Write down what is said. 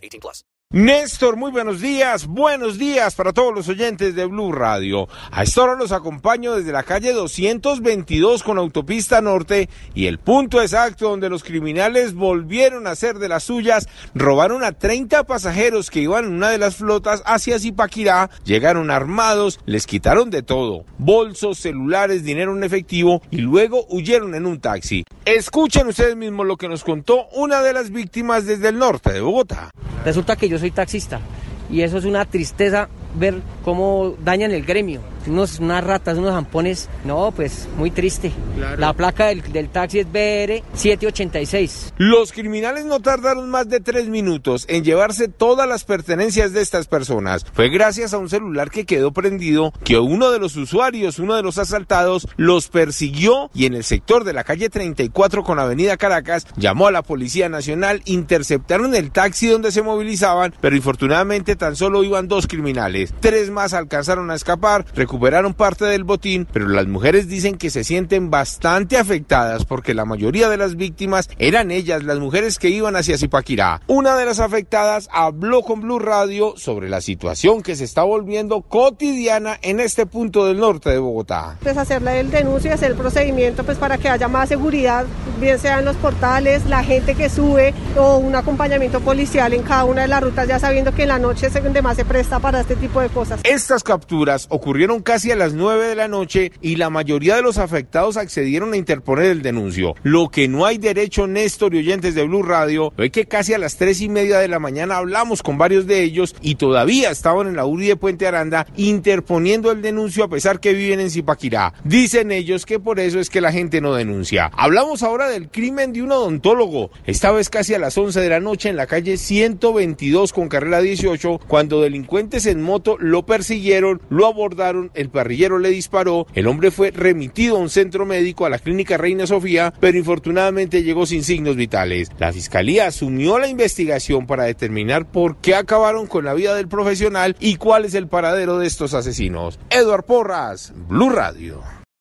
18 plus. Néstor, muy buenos días. Buenos días para todos los oyentes de Blue Radio. A esta hora los acompaño desde la calle 222 con autopista norte y el punto exacto donde los criminales volvieron a hacer de las suyas, robaron a 30 pasajeros que iban en una de las flotas hacia Zipaquirá, llegaron armados, les quitaron de todo, bolsos, celulares, dinero en efectivo y luego huyeron en un taxi. Escuchen ustedes mismos lo que nos contó una de las víctimas desde el norte de Bogotá. Resulta que yo soy taxista y eso es una tristeza ver cómo dañan el gremio. Unos, unas ratas, unos zampones. No, pues muy triste. La placa del, del taxi es BR 786. Los criminales no tardaron más de tres minutos en llevarse todas las pertenencias de estas personas. Fue gracias a un celular que quedó prendido que uno de los usuarios, uno de los asaltados, los persiguió y en el sector de la calle 34 con Avenida Caracas llamó a la Policía Nacional, interceptaron el taxi donde se movilizaban, pero infortunadamente tan solo iban dos criminales. Tres más alcanzaron a escapar, recuperaron parte del botín, pero las mujeres dicen que se sienten bastante afectadas porque la mayoría de las víctimas eran ellas, las mujeres que iban hacia Zipaquirá. Una de las afectadas habló con Blue Radio sobre la situación que se está volviendo cotidiana en este punto del norte de Bogotá. Pues hacerle el denuncio y hacer el procedimiento pues para que haya más seguridad, bien sea en los portales, la gente que sube o un acompañamiento policial en cada una de las rutas, ya sabiendo que en la noche es donde más se presta para este tipo de cosas. Estas capturas ocurrieron casi a las 9 de la noche y la mayoría de los afectados accedieron a interponer el denuncio. Lo que no hay derecho, Néstor y oyentes de Blue Radio, es que casi a las 3 y media de la mañana hablamos con varios de ellos y todavía estaban en la URI de Puente Aranda interponiendo el denuncio a pesar que viven en Zipaquirá. Dicen ellos que por eso es que la gente no denuncia. Hablamos ahora del crimen de un odontólogo, esta vez casi a las 11 de la noche en la calle 122 con carrera 18, cuando delincuentes en moto lo persiguieron, lo abordaron, el parrillero le disparó, el hombre fue remitido a un centro médico a la clínica Reina Sofía, pero infortunadamente llegó sin signos vitales. La fiscalía asumió la investigación para determinar por qué acabaron con la vida del profesional y cuál es el paradero de estos asesinos. Eduard Porras, Blue Radio.